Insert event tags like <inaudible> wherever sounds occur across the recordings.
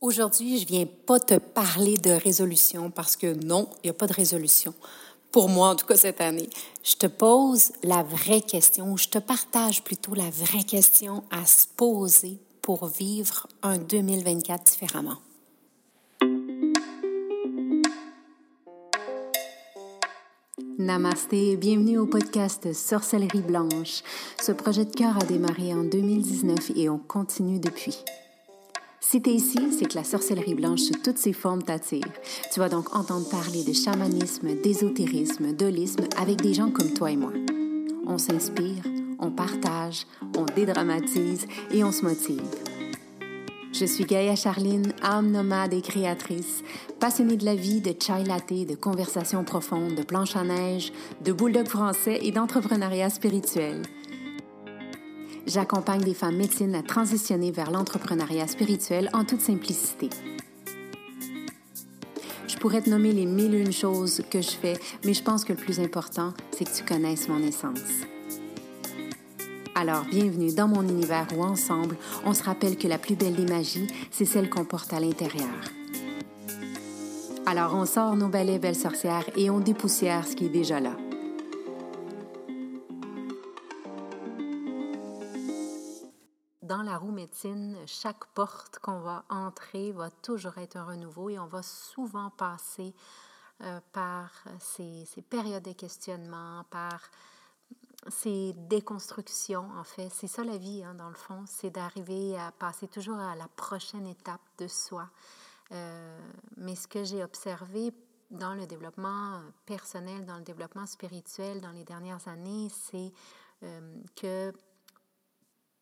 Aujourd'hui, je viens pas te parler de résolution parce que non, il n'y a pas de résolution. Pour moi, en tout cas, cette année. Je te pose la vraie question, je te partage plutôt la vraie question à se poser pour vivre un 2024 différemment. Namasté, bienvenue au podcast Sorcellerie Blanche. Ce projet de cœur a démarré en 2019 et on continue depuis. Si tu es ici, c'est que la sorcellerie blanche sous toutes ses formes t'attire. Tu vas donc entendre parler de chamanisme, d'ésotérisme, d'holisme avec des gens comme toi et moi. On s'inspire, on partage, on dédramatise et on se motive. Je suis Gaïa Charline, âme nomade et créatrice, passionnée de la vie, de chai latte, de conversations profondes, de planches à neige, de bulldog français et d'entrepreneuriat spirituel. J'accompagne des femmes médecines à transitionner vers l'entrepreneuriat spirituel en toute simplicité. Je pourrais te nommer les mille et une choses que je fais, mais je pense que le plus important, c'est que tu connaisses mon essence. Alors, bienvenue dans mon univers où ensemble, on se rappelle que la plus belle des magies, c'est celle qu'on porte à l'intérieur. Alors, on sort nos balais belles sorcières et on dépoussière ce qui est déjà là. Dans la roue médecine, chaque porte qu'on va entrer va toujours être un renouveau et on va souvent passer euh, par ces, périodes de questionnement, par ces déconstructions, en fait. C'est ça la vie, hein, dans le fond, c'est d'arriver à passer toujours à la prochaine étape de soi. Euh, mais ce que j'ai observé dans le développement personnel, dans le développement spirituel dans les dernières années, c'est euh, que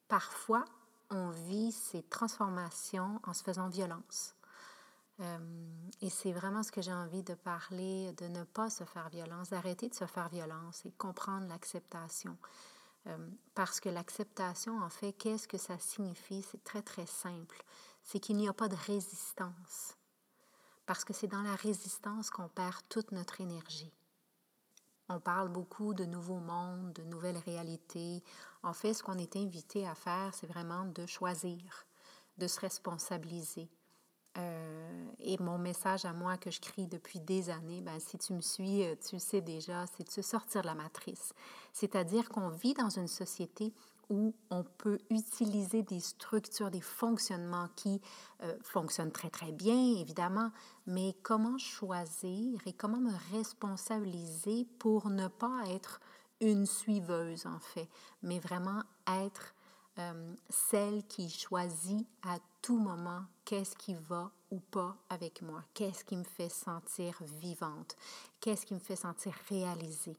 parfois, on vit ces transformations en se faisant violence. Euh, et c'est vraiment ce que j'ai envie de parler, de ne pas se faire violence, d'arrêter de se faire violence et comprendre l'acceptation. Euh, parce que l'acceptation, en fait, qu'est-ce que ça signifie? C'est très, très simple. C'est qu'il n'y a pas de résistance. Parce que c'est dans la résistance qu'on perd toute notre énergie. On parle beaucoup de nouveaux mondes, de nouvelles réalités. En fait, ce qu'on est invité à faire, c'est vraiment de choisir, de se responsabiliser. Euh, et mon message à moi que je crie depuis des années, ben, si tu me suis, euh, tu le sais déjà, c'est de se sortir de la matrice. C'est-à-dire qu'on vit dans une société où on peut utiliser des structures, des fonctionnements qui euh, fonctionnent très, très bien, évidemment, mais comment choisir et comment me responsabiliser pour ne pas être une suiveuse, en fait, mais vraiment être euh, celle qui choisit à tout moment qu'est-ce qui va ou pas avec moi, qu'est-ce qui me fait sentir vivante, qu'est-ce qui me fait sentir réalisée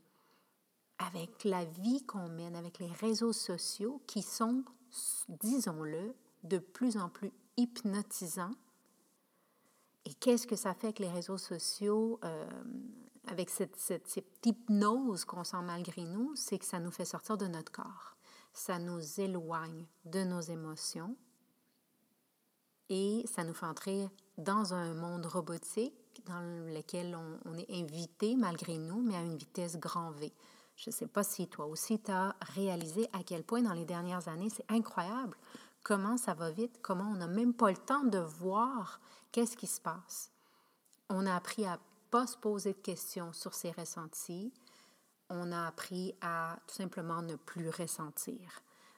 avec la vie qu'on mène, avec les réseaux sociaux qui sont, disons-le, de plus en plus hypnotisants. Et qu'est-ce que ça fait avec les réseaux sociaux, euh, avec cette, hypnose qu'on sent malgré nous, c'est que ça nous fait sortir de notre corps. Ça nous éloigne de nos émotions et ça nous fait entrer dans un monde robotique dans lequel on est invité malgré nous, mais à une vitesse grand V. Je ne sais pas si toi aussi tu as réalisé à quel point dans les dernières années, c'est incroyable comment ça va vite, comment on n'a même pas le temps de voir qu'est-ce qui se passe. On a appris à pas se poser de questions sur ses ressentis. On a appris à tout simplement ne plus ressentir.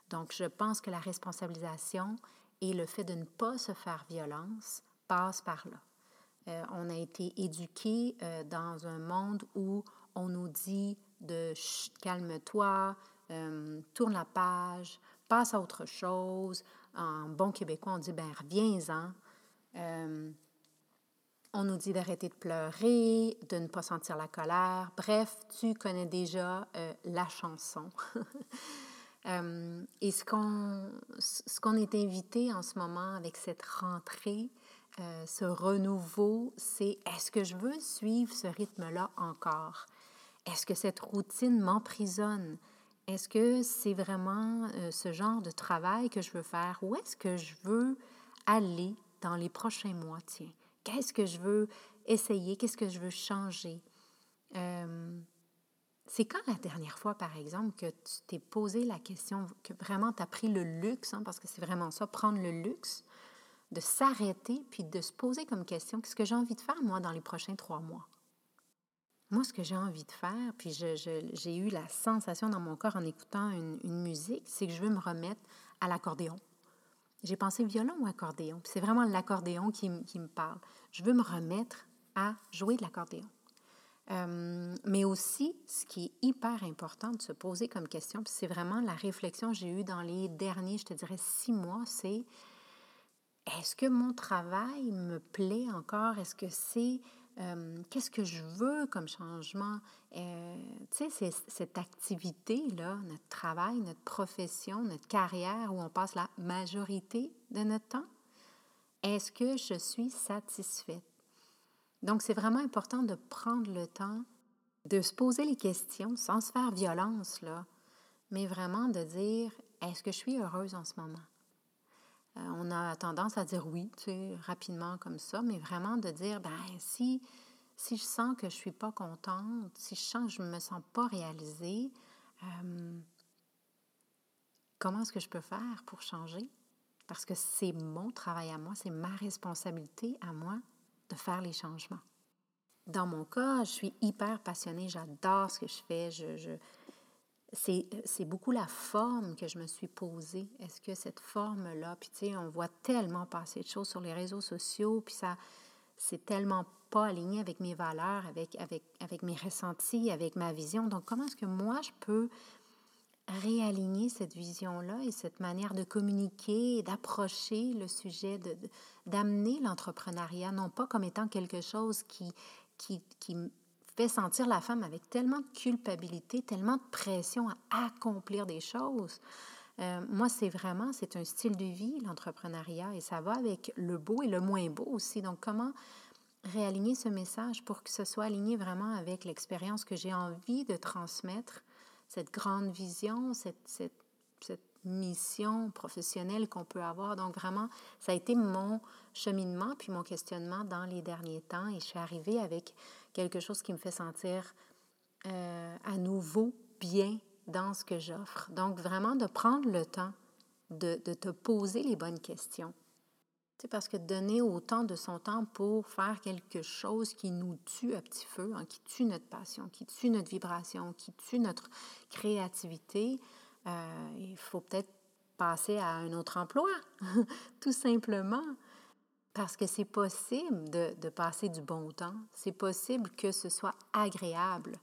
Donc, je pense que la responsabilisation et le fait de ne pas se faire violence passe par là. Euh, on a été éduqué euh, dans un monde où on nous dit de calme-toi, euh, tourne la page, passe à autre chose. En bon québécois, on dit ben reviens-en. Euh, on nous dit d'arrêter de pleurer, de ne pas sentir la colère. Bref, tu connais déjà euh, la chanson. <laughs> et ce qu'on, ce qu'on est invité en ce moment avec cette rentrée, ce renouveau, c'est est-ce que je veux suivre ce rythme-là encore? Est-ce que cette routine m'emprisonne? Est-ce que c'est vraiment euh, ce genre de travail que je veux faire? Où est-ce que je veux aller dans les prochains mois? Tiens, qu'est-ce que je veux essayer? Qu'est-ce que je veux changer? Euh, c'est quand la dernière fois, par exemple, que tu t'es posé la question, que vraiment tu as pris le luxe, hein, parce que c'est vraiment ça, prendre le luxe de s'arrêter puis de se poser comme question qu'est-ce que j'ai envie de faire, moi, dans les prochains trois mois? Moi, ce que j'ai envie de faire, puis j'ai eu la sensation dans mon corps en écoutant une, musique, c'est que je veux me remettre à l'accordéon. J'ai pensé violon ou accordéon. C'est vraiment l'accordéon qui, me parle. Je veux me remettre à jouer de l'accordéon. Euh, mais aussi, ce qui est hyper important de se poser comme question, c'est vraiment la réflexion que j'ai eue dans les derniers, je te dirais, six mois, c'est est-ce que mon travail me plaît encore? Est-ce que c'est qu'est-ce que je veux comme changement? Euh, tu sais, cette activité-là, notre travail, notre profession, notre carrière, où on passe la majorité de notre temps, est-ce que je suis satisfaite? Donc, c'est vraiment important de prendre le temps de se poser les questions sans se faire violence, là, mais vraiment de dire, est-ce que je suis heureuse en ce moment? Euh, on a tendance à dire oui, tu sais, rapidement comme ça, mais vraiment de dire, ben si, si je sens que je suis pas contente, si je sens que je me sens pas réalisée, euh, comment est-ce que je peux faire pour changer? Parce que c'est mon travail à moi, c'est ma responsabilité à moi de faire les changements. Dans mon cas, je suis hyper passionnée, j'adore ce que je fais, je, c'est beaucoup la forme que je me suis posée. Est-ce que cette forme-là, puis tu sais, on voit tellement passer de choses sur les réseaux sociaux, puis ça, c'est tellement pas aligné avec mes valeurs, avec, avec, avec mes ressentis, avec ma vision. Donc, comment est-ce que moi, je peux réaligner cette vision-là et cette manière de communiquer d'approcher le sujet, d'amener l'entrepreneuriat, non pas comme étant quelque chose qui, qui, qui sentir la femme avec tellement de culpabilité, tellement de pression à accomplir des choses. Euh, moi, c'est vraiment, c'est un style de vie, l'entrepreneuriat, et ça va avec le beau et le moins beau aussi. Donc, comment réaligner ce message pour que ce soit aligné vraiment avec l'expérience que j'ai envie de transmettre, cette grande vision, cette, cette mission professionnelle qu'on peut avoir? Donc, vraiment, ça a été mon cheminement puis mon questionnement dans les derniers temps et je suis arrivée avec quelque chose qui me fait sentir euh, à nouveau bien dans ce que j'offre. Donc, vraiment de prendre le temps de, te poser les bonnes questions. C'est parce que donner autant de son temps pour faire quelque chose qui nous tue à petit feu, hein, qui tue notre passion, qui tue notre vibration, qui tue notre créativité, euh, il faut peut-être passer à un autre emploi, <laughs> tout simplement. Parce que c'est possible de, passer du bon temps, c'est possible que ce soit agréable.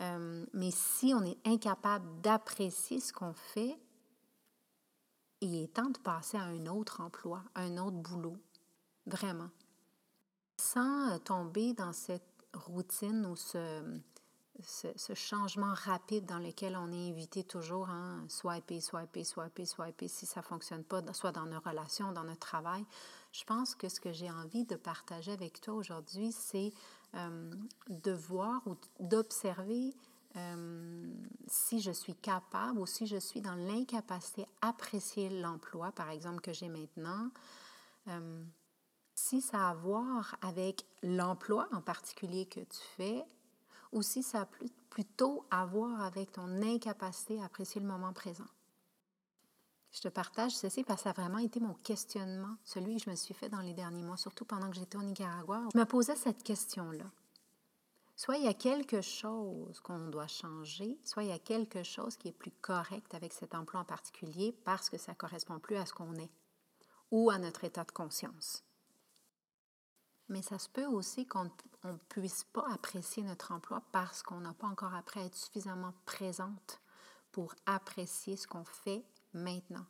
Euh, mais si on est incapable d'apprécier ce qu'on fait, il est temps de passer à un autre emploi, un autre boulot, vraiment. Sans tomber dans cette routine ou ce, ce, changement rapide dans lequel on est invité toujours, hein, swiper, swiper, swiper, swiper, si ça ne fonctionne pas, soit dans nos relations, dans notre travail. Je pense que ce que j'ai envie de partager avec toi aujourd'hui, c'est de voir ou d'observer si je suis capable ou si je suis dans l'incapacité d'apprécier l'emploi, par exemple, que j'ai maintenant. Si ça a à voir avec l'emploi en particulier que tu fais, ou si ça a plutôt à voir avec ton incapacité à apprécier le moment présent. Je te partage ceci parce que ça a vraiment été mon questionnement, celui que je me suis fait dans les derniers mois, surtout pendant que j'étais au Nicaragua. Je me posais cette question-là. Soit il y a quelque chose qu'on doit changer, soit il y a quelque chose qui est plus correct avec cet emploi en particulier parce que ça ne correspond plus à ce qu'on est ou à notre état de conscience. Mais ça se peut aussi qu'on ne puisse pas apprécier notre emploi parce qu'on n'a pas encore appris à être suffisamment présente pour apprécier ce qu'on fait maintenant.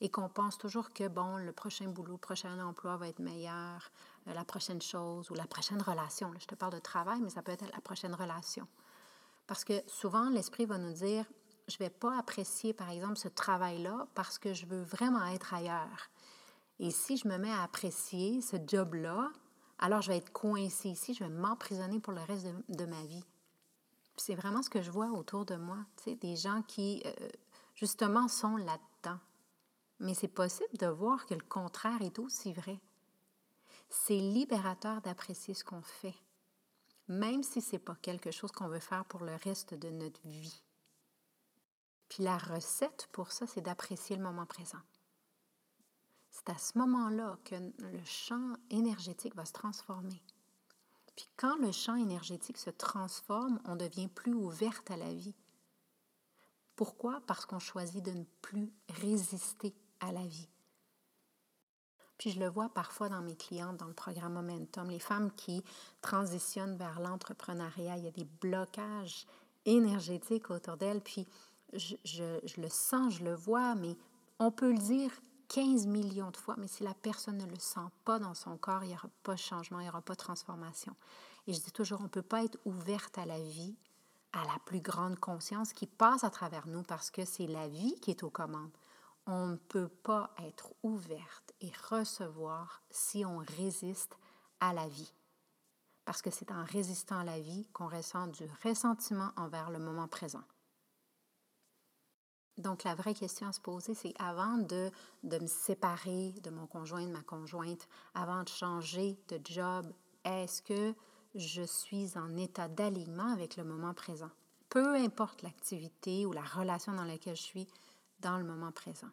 Et qu'on pense toujours que, bon, le prochain boulot, le prochain emploi va être meilleur, euh, la prochaine chose ou la prochaine relation. je te parle de travail, mais ça peut être la prochaine relation. Parce que souvent, l'esprit va nous dire, je ne vais pas apprécier, par exemple, ce travail-là parce que je veux vraiment être ailleurs. Et si je me mets à apprécier ce job-là, alors je vais être coincée ici, je vais m'emprisonner pour le reste de, ma vie. C'est vraiment ce que je vois autour de moi, des gens qui, euh, justement, sont là-dedans. Mais c'est possible de voir que le contraire est aussi vrai. C'est libérateur d'apprécier ce qu'on fait, même si ce n'est pas quelque chose qu'on veut faire pour le reste de notre vie. Puis la recette pour ça, c'est d'apprécier le moment présent C'est à ce moment-là que le champ énergétique va se transformer. Puis quand le champ énergétique se transforme, on devient plus ouverte à la vie. Pourquoi? Parce qu'on choisit de ne plus résister à la vie. Puis je le vois parfois dans mes clientes dans le programme Momentum, les femmes qui transitionnent vers l'entrepreneuriat, il y a des blocages énergétiques autour d'elles, puis je, je, le sens, je le vois, mais on peut le dire 15 millions de fois, mais si la personne ne le sent pas dans son corps, il n'y aura pas de changement, il n'y aura pas de transformation. Et je dis toujours, on ne peut pas être ouverte à la vie, à la plus grande conscience qui passe à travers nous parce que c'est la vie qui est aux commandes. On ne peut pas être ouverte et recevoir si on résiste à la vie. Parce que c'est en résistant à la vie qu'on ressent du ressentiment envers le moment présent. Donc, la vraie question à se poser, c'est avant de, de me séparer de mon conjoint, de ma conjointe, avant de changer de job, est-ce que je suis en état d'alignement avec le moment présent? Peu importe l'activité ou la relation dans laquelle je suis dans le moment présent.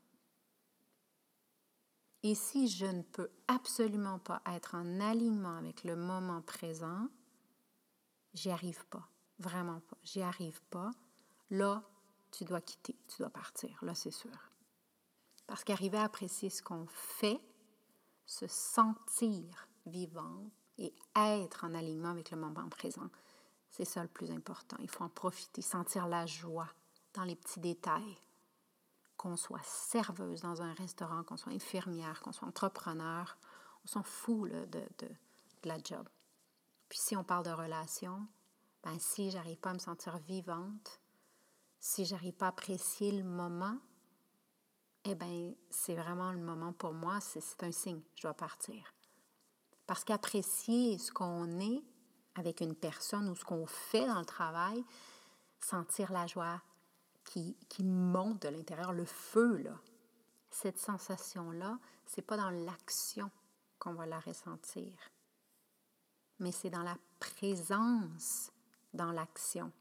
Et si je ne peux absolument pas être en alignement avec le moment présent, j'y arrive pas, vraiment pas, j'y arrive pas. Là, tu dois quitter, tu dois partir, là c'est sûr. Parce qu'arriver à apprécier ce qu'on fait, se sentir vivant et être en alignement avec le moment présent, c'est ça le plus important. Il faut en profiter, sentir la joie dans les petits détails. Qu'on soit serveuse dans un restaurant, qu'on soit infirmière, qu'on soit entrepreneur, on s'en fout de, de, la job. Puis si on parle de relation, ben si j'arrive pas à me sentir vivante, si j'arrive pas à apprécier le moment, eh bien, c'est vraiment le moment pour moi, c'est un signe, je dois partir. Parce qu'apprécier ce qu'on est avec une personne ou ce qu'on fait dans le travail, sentir la joie qui, monte de l'intérieur, le feu, là, cette sensation-là, c'est pas dans l'action qu'on va la ressentir, mais c'est dans la présence dans l'action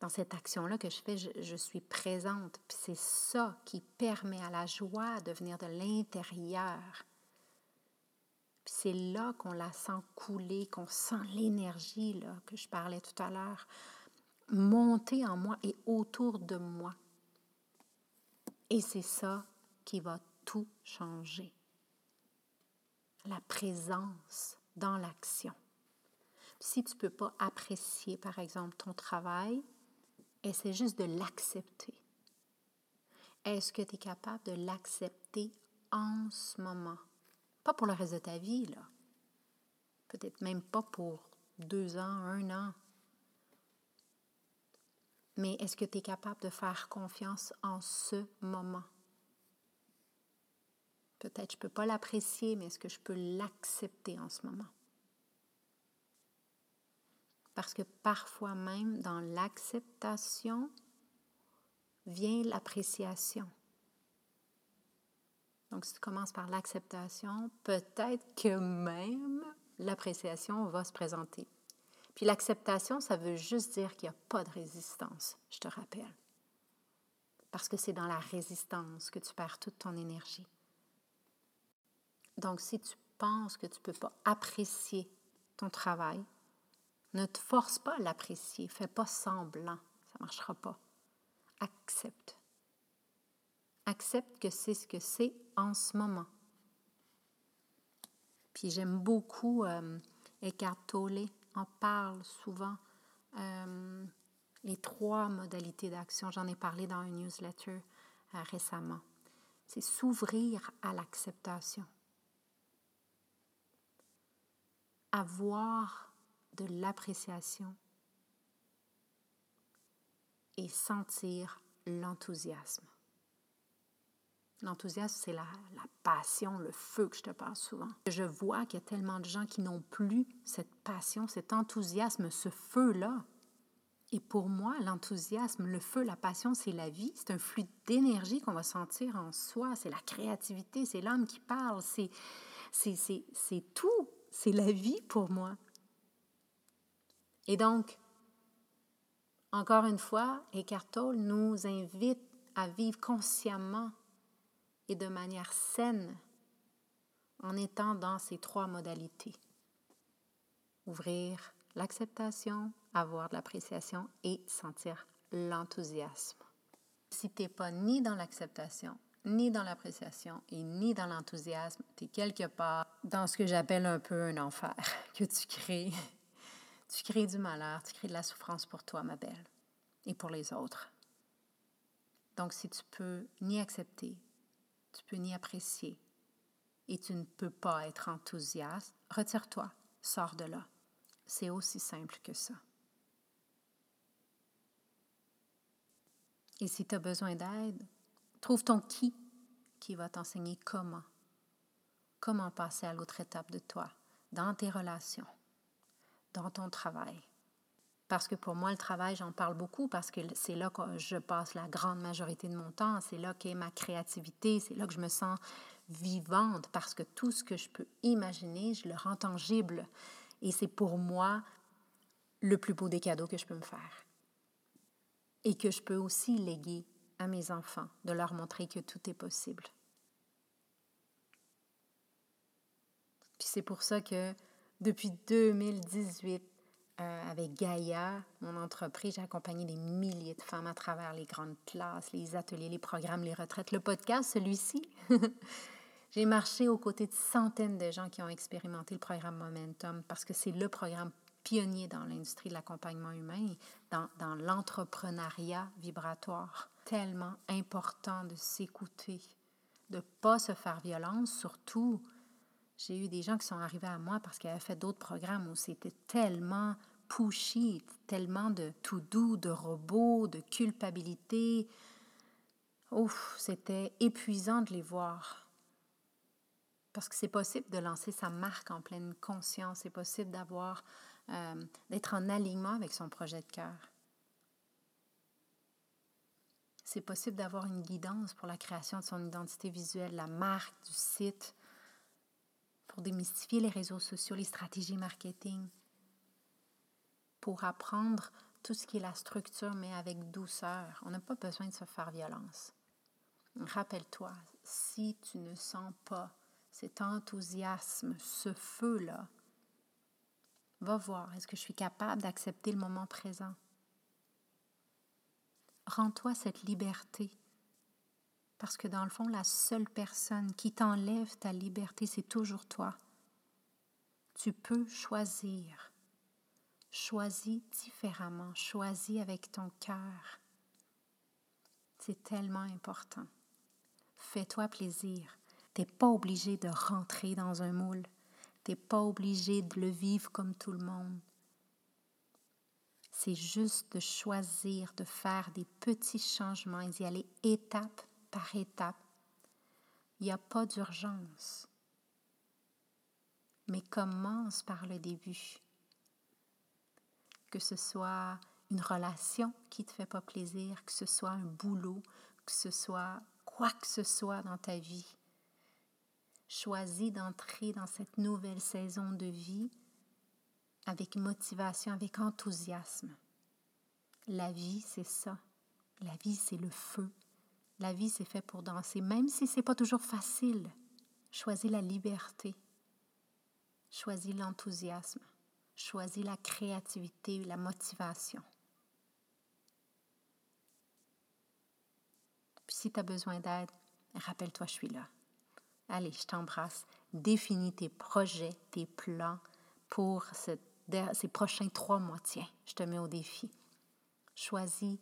dans cette action-là que je fais, je, suis présente. Puis c'est ça qui permet à la joie de venir de l'intérieur. C'est là qu'on la sent couler, qu'on sent l'énergie là, que je parlais tout à l'heure monter en moi et autour de moi. Et c'est ça qui va tout changer. La présence dans l'action. Si tu ne peux pas apprécier, par exemple, ton travail, c'est juste de l'accepter. Est-ce que tu es capable de l'accepter en ce moment? Pas pour le reste de ta vie, là. Peut-être même pas pour deux ans, un an. Mais est-ce que tu es capable de faire confiance en ce moment? Peut-être je ne peux pas l'apprécier, mais est-ce que je peux l'accepter en ce moment? Parce que parfois même dans l'acceptation vient l'appréciation. Donc si tu commences par l'acceptation, peut-être que même l'appréciation va se présenter. Puis l'acceptation, ça veut juste dire qu'il n'y a pas de résistance, je te rappelle. Parce que c'est dans la résistance que tu perds toute ton énergie. Donc si tu penses que tu ne peux pas apprécier ton travail, ne te force pas à l'apprécier. Fais pas semblant. Ça ne marchera pas. Accepte. Accepte que c'est ce que c'est en ce moment. Puis j'aime beaucoup euh, Eckhart Tolle en parle souvent. Euh, les trois modalités d'action. J'en ai parlé dans un newsletter euh, récemment. C'est s'ouvrir à l'acceptation. Avoir de l'appréciation et sentir l'enthousiasme. L'enthousiasme, c'est la, passion, le feu que je te parle souvent. Je vois qu'il y a tellement de gens qui n'ont plus cette passion, cet enthousiasme, ce feu-là. Et pour moi, l'enthousiasme, le feu, la passion, c'est la vie. C'est un flux d'énergie qu'on va sentir en soi. C'est la créativité, c'est l'âme qui parle. C'est, c'est, c'est tout. C'est la vie pour moi. Et donc, encore une fois, Eckhart Tolle nous invite à vivre consciemment et de manière saine en étant dans ces trois modalités. Ouvrir l'acceptation, avoir de l'appréciation et sentir l'enthousiasme. Si tu n'es pas ni dans l'acceptation, ni dans l'appréciation et ni dans l'enthousiasme, tu es quelque part dans ce que j'appelle un peu un enfer <laughs> que tu crées. Tu crées du malheur, tu crées de la souffrance pour toi, ma belle, et pour les autres. Donc, si tu peux ni accepter, tu peux ni apprécier, et tu ne peux pas être enthousiaste, retire-toi, sors de là. C'est aussi simple que ça. Et si tu as besoin d'aide, trouve ton qui qui va t'enseigner comment. Comment passer à l'autre étape de toi, dans tes relations, dans ton travail. Parce que pour moi, le travail, j'en parle beaucoup parce que c'est là que je passe la grande majorité de mon temps, c'est là qu'est ma créativité, c'est là que je me sens vivante parce que tout ce que je peux imaginer, je le rends tangible. Et c'est pour moi le plus beau des cadeaux que je peux me faire. Et que je peux aussi léguer à mes enfants, de leur montrer que tout est possible. Puis c'est pour ça que depuis 2018, euh, avec Gaïa, mon entreprise, j'ai accompagné des milliers de femmes à travers les grandes classes, les ateliers, les programmes, les retraites, le podcast, celui-ci. <laughs> j'ai marché aux côtés de centaines de gens qui ont expérimenté le programme Momentum parce que c'est le programme pionnier dans l'industrie de l'accompagnement humain, dans, dans l'entrepreneuriat vibratoire tellement important de s'écouter, de ne pas se faire violence, surtout. J'ai eu des gens qui sont arrivés à moi parce qu'ils avaient fait d'autres programmes où c'était tellement pushy, tellement de tout doux, de robots, de culpabilité. Ouf, c'était épuisant de les voir. Parce que c'est possible de lancer sa marque en pleine conscience, c'est possible d'avoir, euh, d'être en alignement avec son projet de cœur. C'est possible d'avoir une guidance pour la création de son identité visuelle, la marque du site, pour démystifier les réseaux sociaux, les stratégies marketing, pour apprendre tout ce qui est la structure, mais avec douceur. On n'a pas besoin de se faire violence. Rappelle-toi, si tu ne sens pas cet enthousiasme, ce feu-là, va voir, est-ce que je suis capable d'accepter le moment présent? Rends-toi cette liberté. Parce que dans le fond, la seule personne qui t'enlève ta liberté, c'est toujours toi. Tu peux choisir. Choisis différemment. Choisis avec ton cœur. C'est tellement important. Fais-toi plaisir. Tu n'es pas obligé de rentrer dans un moule. Tu n'es pas obligé de le vivre comme tout le monde c'est juste de choisir de faire des petits changements et d'y aller étape par étape. Il n'y a pas d'urgence. Mais commence par le début. Que ce soit une relation qui ne te fait pas plaisir, que ce soit un boulot, que ce soit quoi que ce soit dans ta vie. Choisis d'entrer dans cette nouvelle saison de vie avec motivation, avec enthousiasme. La vie, c'est ça. La vie, c'est le feu. La vie, c'est fait pour danser, même si c'est pas toujours facile. Choisis la liberté. Choisis l'enthousiasme. Choisis la créativité, la motivation. Puis si tu as besoin d'aide, rappelle-toi, je suis là. Allez, je t'embrasse. Définis tes projets, tes plans pour ces prochains trois mois. Tiens, je te mets au défi. Choisis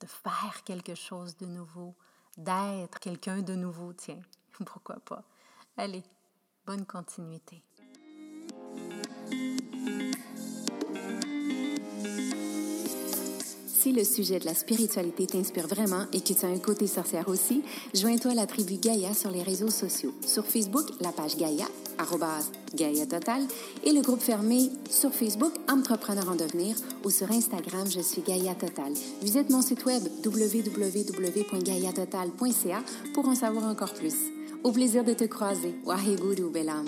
de faire quelque chose de nouveau, d'être quelqu'un de nouveau, tiens, <laughs> pourquoi pas. Allez, bonne continuité. Si le sujet de la spiritualité t'inspire vraiment et que tu as un côté sorcière aussi, joins-toi à la tribu Gaïa sur les réseaux sociaux. Sur Facebook, la page Gaïa, Gaïa Total, et le groupe fermé sur Facebook Entrepreneur en devenir ou sur Instagram, je suis Gaïa Total. Visite mon site web www.gaïatotal.ca pour en savoir encore plus. Au plaisir de te croiser. Waheguru Belam.